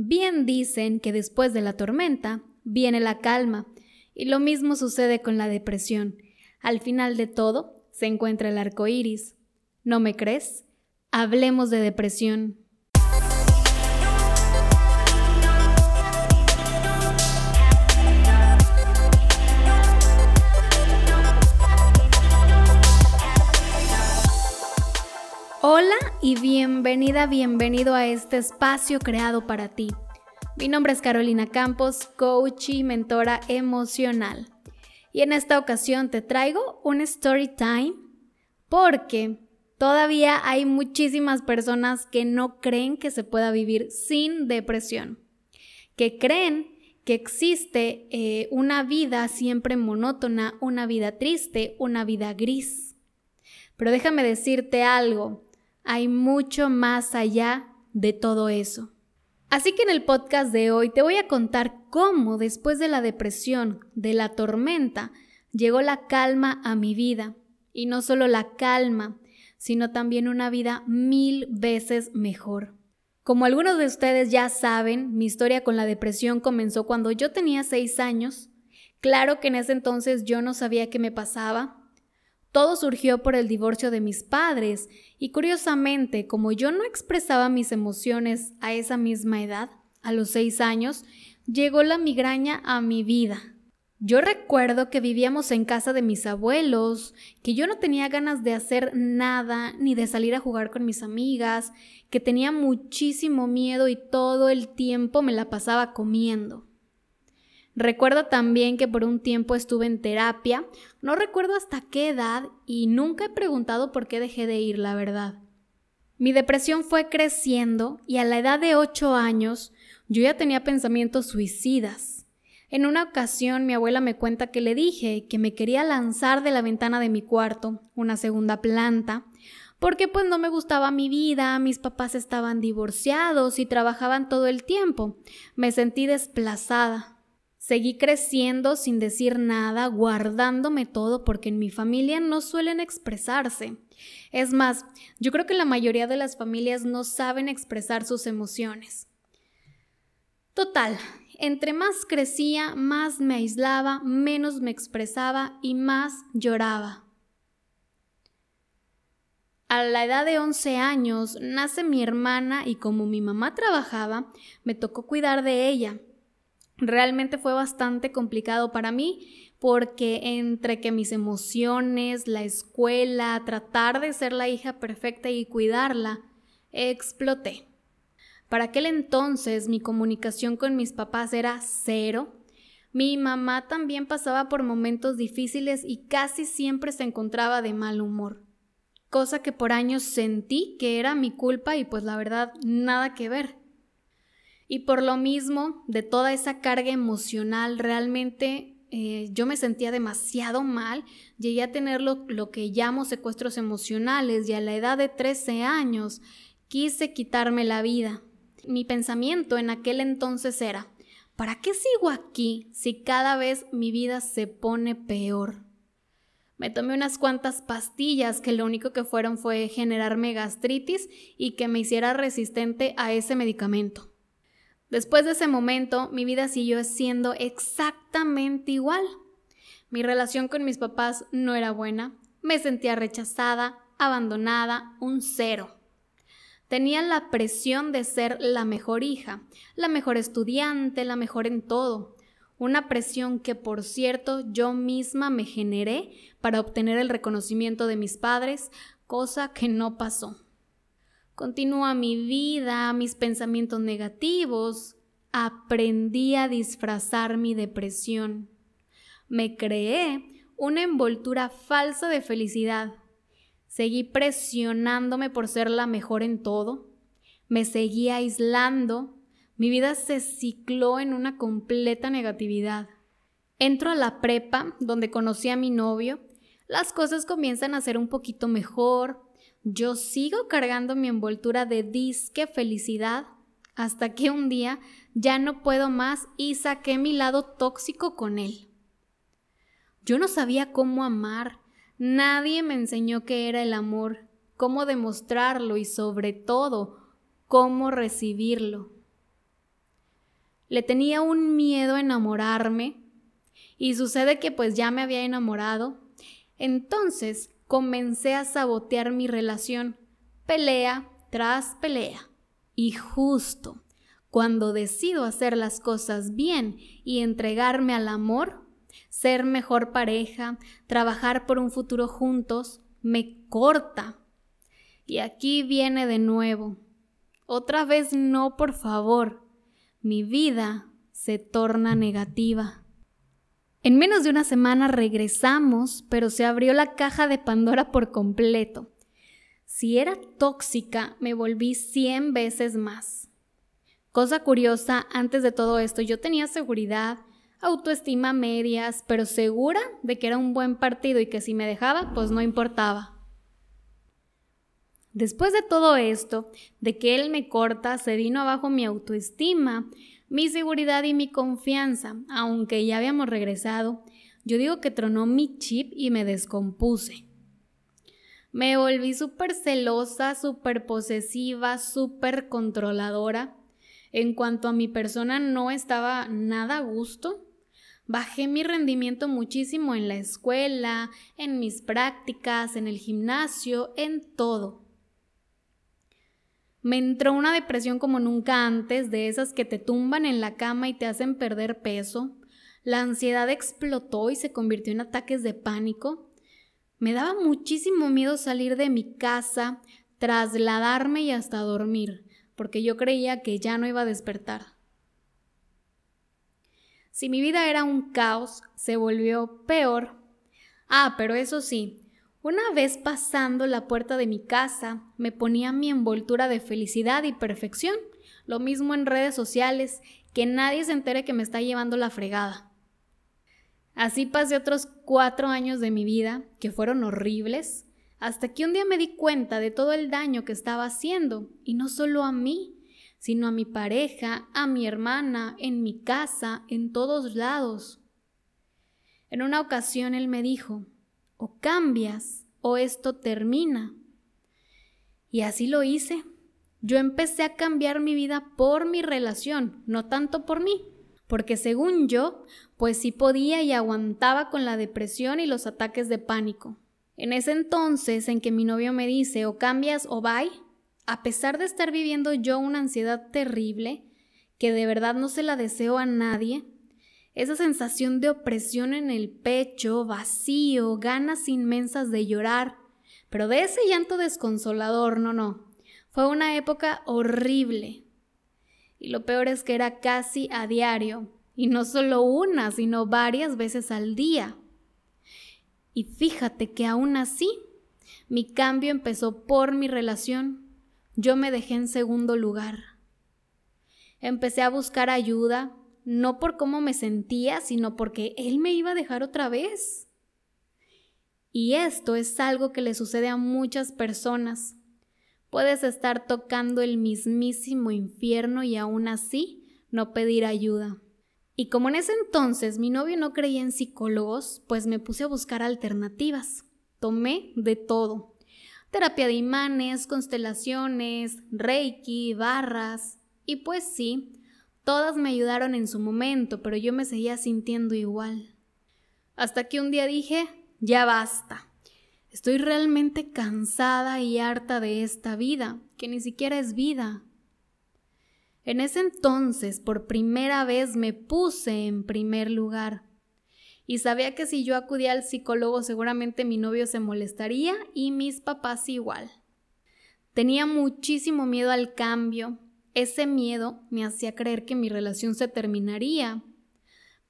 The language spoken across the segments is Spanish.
Bien dicen que después de la tormenta viene la calma, y lo mismo sucede con la depresión. Al final de todo se encuentra el arco iris. ¿No me crees? Hablemos de depresión. Hola y bienvenida, bienvenido a este espacio creado para ti. Mi nombre es Carolina Campos, coach y mentora emocional. Y en esta ocasión te traigo un story time porque todavía hay muchísimas personas que no creen que se pueda vivir sin depresión, que creen que existe eh, una vida siempre monótona, una vida triste, una vida gris. Pero déjame decirte algo, hay mucho más allá de todo eso. Así que en el podcast de hoy te voy a contar cómo después de la depresión, de la tormenta, llegó la calma a mi vida. Y no solo la calma, sino también una vida mil veces mejor. Como algunos de ustedes ya saben, mi historia con la depresión comenzó cuando yo tenía seis años. Claro que en ese entonces yo no sabía qué me pasaba, todo surgió por el divorcio de mis padres y curiosamente, como yo no expresaba mis emociones a esa misma edad, a los seis años, llegó la migraña a mi vida. Yo recuerdo que vivíamos en casa de mis abuelos, que yo no tenía ganas de hacer nada ni de salir a jugar con mis amigas, que tenía muchísimo miedo y todo el tiempo me la pasaba comiendo. Recuerdo también que por un tiempo estuve en terapia, no recuerdo hasta qué edad y nunca he preguntado por qué dejé de ir, la verdad. Mi depresión fue creciendo y a la edad de 8 años yo ya tenía pensamientos suicidas. En una ocasión mi abuela me cuenta que le dije que me quería lanzar de la ventana de mi cuarto, una segunda planta, porque pues no me gustaba mi vida, mis papás estaban divorciados y trabajaban todo el tiempo. Me sentí desplazada, Seguí creciendo sin decir nada, guardándome todo porque en mi familia no suelen expresarse. Es más, yo creo que la mayoría de las familias no saben expresar sus emociones. Total, entre más crecía, más me aislaba, menos me expresaba y más lloraba. A la edad de 11 años nace mi hermana y como mi mamá trabajaba, me tocó cuidar de ella. Realmente fue bastante complicado para mí porque entre que mis emociones, la escuela, tratar de ser la hija perfecta y cuidarla, exploté. Para aquel entonces mi comunicación con mis papás era cero. Mi mamá también pasaba por momentos difíciles y casi siempre se encontraba de mal humor, cosa que por años sentí que era mi culpa y pues la verdad nada que ver. Y por lo mismo, de toda esa carga emocional, realmente eh, yo me sentía demasiado mal. Llegué a tener lo, lo, que llamo secuestros emocionales y a la edad de 13 años quise quitarme la vida. Mi pensamiento en aquel entonces era, ¿para qué sigo aquí si cada vez mi vida se pone peor? Me tomé unas cuantas pastillas que lo único que fueron fue generarme gastritis y que me hiciera resistente a ese medicamento. Después de ese momento, mi vida siguió siendo exactamente igual. Mi relación con mis papás no era buena, me sentía rechazada, abandonada, un cero. Tenía la presión de ser la mejor hija, la mejor estudiante, la mejor en todo. Una presión que, por cierto, yo misma me generé para obtener el reconocimiento de mis padres, cosa que no pasó. Continúa mi vida, mis pensamientos negativos. Aprendí a disfrazar mi depresión. Me creé una envoltura falsa de felicidad. Seguí presionándome por ser la mejor en todo. Me seguí aislando. Mi vida se cicló en una completa negatividad. Entro a la prepa, donde conocí a mi novio. Las cosas comienzan a ser un poquito mejor, yo sigo cargando mi envoltura de disque felicidad hasta que un día ya no puedo más y saqué mi lado tóxico con él. Yo no sabía cómo amar, nadie me enseñó qué era el amor, cómo demostrarlo y sobre todo cómo recibirlo. Le tenía un miedo a enamorarme y sucede que pues ya me había enamorado. Entonces comencé a sabotear mi relación, pelea tras pelea. Y justo cuando decido hacer las cosas bien y entregarme al amor, ser mejor pareja, trabajar por un futuro juntos, me corta. Y aquí viene de nuevo. Otra vez no, por favor. Mi vida se torna negativa. En menos de una semana regresamos, pero se abrió la caja de Pandora por completo. Si era tóxica, me volví 100 veces más. Cosa curiosa, antes de todo esto yo tenía seguridad, autoestima medias, pero segura de que era un buen partido y que si me dejaba, pues no importaba. Después de todo esto, de que él me corta, se vino abajo mi autoestima, mi seguridad y mi confianza, aunque ya habíamos regresado, yo digo que tronó mi chip y me descompuse. Me volví súper celosa, súper posesiva, súper controladora. En cuanto a mi persona no estaba nada a gusto. Bajé mi rendimiento muchísimo en la escuela, en mis prácticas, en el gimnasio, en todo. Me entró una depresión como nunca antes, de esas que te tumban en la cama y te hacen perder peso. La ansiedad explotó y se convirtió en ataques de pánico. Me daba muchísimo miedo salir de mi casa, trasladarme y hasta dormir, porque yo creía que ya no iba a despertar. Si mi vida era un caos, se volvió peor. Ah, pero eso sí, una vez pasando la puerta de mi casa, me ponía mi envoltura de felicidad y perfección. Lo mismo en redes sociales, que nadie se entere que me está llevando la fregada. Así pasé otros cuatro años de mi vida, que fueron horribles, hasta que un día me di cuenta de todo el daño que estaba haciendo, y no solo a mí, sino a mi pareja, a mi hermana, en mi casa, en todos lados. En una ocasión él me dijo, o cambias o esto termina. Y así lo hice. Yo empecé a cambiar mi vida por mi relación, no tanto por mí, porque según yo, pues sí podía y aguantaba con la depresión y los ataques de pánico. En ese entonces en que mi novio me dice o cambias o bye, a pesar de estar viviendo yo una ansiedad terrible, que de verdad no se la deseo a nadie, esa sensación de opresión en el pecho, vacío, ganas inmensas de llorar, pero de ese llanto desconsolador, no, no. Fue una época horrible. Y lo peor es que era casi a diario, y no solo una, sino varias veces al día. Y fíjate que aún así, mi cambio empezó por mi relación. Yo me dejé en segundo lugar. Empecé a buscar ayuda, no por cómo me sentía, sino porque él me iba a dejar otra vez. Y esto es algo que le sucede a muchas personas. Puedes estar tocando el mismísimo infierno y aún así no pedir ayuda. Y como en ese entonces mi novio no creía en psicólogos, pues me puse a buscar alternativas. Tomé de todo. Terapia de imanes, constelaciones, reiki, barras. Y pues sí, Todas me ayudaron en su momento, pero yo me seguía sintiendo igual. Hasta que un día dije, ya basta. Estoy realmente cansada y harta de esta vida, que ni siquiera es vida. En ese entonces, por primera vez, me puse en primer lugar. Y sabía que si yo acudía al psicólogo seguramente mi novio se molestaría y mis papás igual. Tenía muchísimo miedo al cambio, ese miedo me hacía creer que mi relación se terminaría.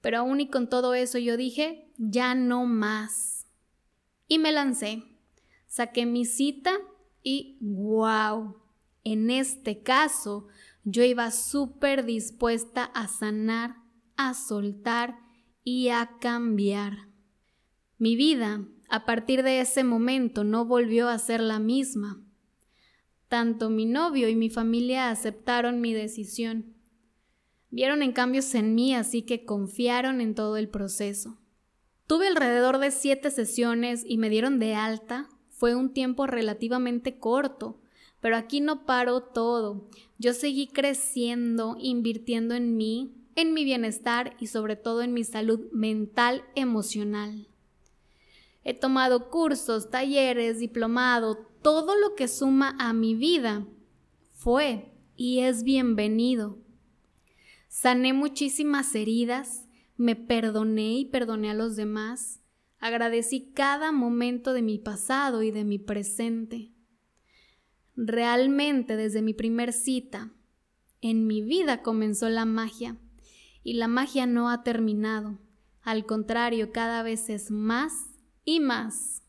Pero aún y con todo eso yo dije, ya no más. Y me lancé. Saqué mi cita y wow. En este caso, yo iba súper dispuesta a sanar, a soltar y a cambiar. Mi vida, a partir de ese momento, no volvió a ser la misma. Tanto mi novio y mi familia aceptaron mi decisión. Vieron en cambios en mí, así que confiaron en todo el proceso. Tuve alrededor de siete sesiones y me dieron de alta. Fue un tiempo relativamente corto, pero aquí no paró todo. Yo seguí creciendo, invirtiendo en mí, en mi bienestar y sobre todo en mi salud mental emocional. He tomado cursos, talleres, diplomado, todo lo que suma a mi vida fue y es bienvenido. Sané muchísimas heridas, me perdoné y perdoné a los demás, agradecí cada momento de mi pasado y de mi presente. Realmente desde mi primer cita, en mi vida comenzó la magia y la magia no ha terminado. Al contrario, cada vez es más y más.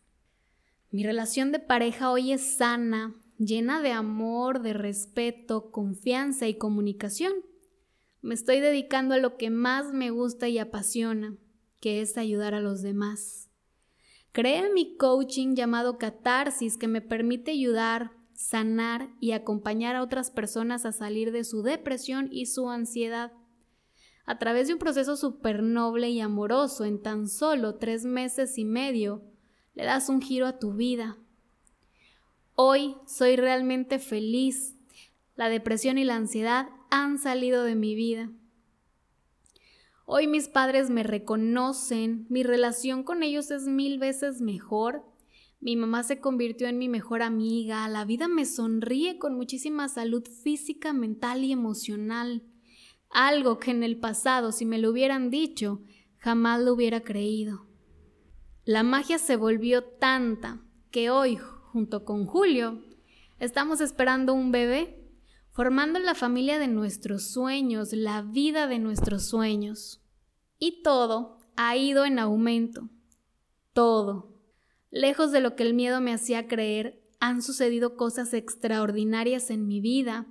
Mi relación de pareja hoy es sana, llena de amor, de respeto, confianza y comunicación. Me estoy dedicando a lo que más me gusta y apasiona, que es ayudar a los demás. Creé mi coaching llamado Catarsis que me permite ayudar, sanar y acompañar a otras personas a salir de su depresión y su ansiedad. A través de un proceso súper noble y amoroso, en tan solo tres meses y medio, le das un giro a tu vida. Hoy soy realmente feliz. La depresión y la ansiedad han salido de mi vida. Hoy mis padres me reconocen, mi relación con ellos es mil veces mejor. Mi mamá se convirtió en mi mejor amiga, la vida me sonríe con muchísima salud física, mental y emocional algo que en el pasado si me lo hubieran dicho, jamás lo hubiera creído. La magia se volvió tanta que hoy, junto con Julio, estamos esperando un bebé, formando la familia de nuestros sueños, la vida de nuestros sueños. Y todo ha ido en aumento. Todo. Lejos de lo que el miedo me hacía creer, han sucedido cosas extraordinarias en mi vida,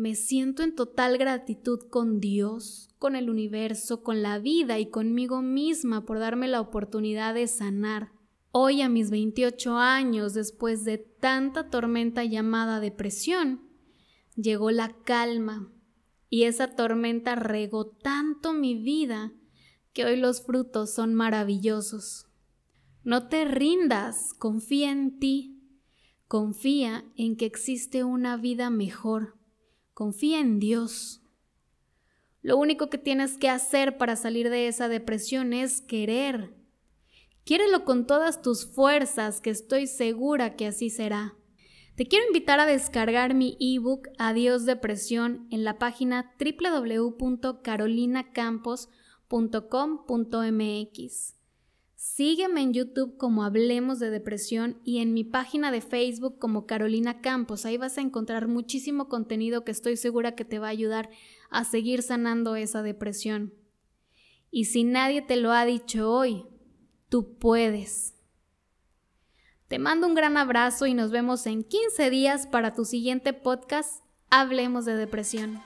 me siento en total gratitud con Dios, con el universo, con la vida y conmigo misma por darme la oportunidad de sanar. Hoy a mis 28 años, después de tanta tormenta llamada depresión, llegó la calma y esa tormenta regó tanto mi vida que hoy los frutos son maravillosos. No te rindas, confía en ti, confía en que existe una vida mejor Confía en Dios. Lo único que tienes que hacer para salir de esa depresión es querer. Quiérelo con todas tus fuerzas, que estoy segura que así será. Te quiero invitar a descargar mi ebook Adiós Depresión en la página www.carolinacampos.com.mx. Sígueme en YouTube como Hablemos de Depresión y en mi página de Facebook como Carolina Campos. Ahí vas a encontrar muchísimo contenido que estoy segura que te va a ayudar a seguir sanando esa depresión. Y si nadie te lo ha dicho hoy, tú puedes. Te mando un gran abrazo y nos vemos en 15 días para tu siguiente podcast, Hablemos de Depresión.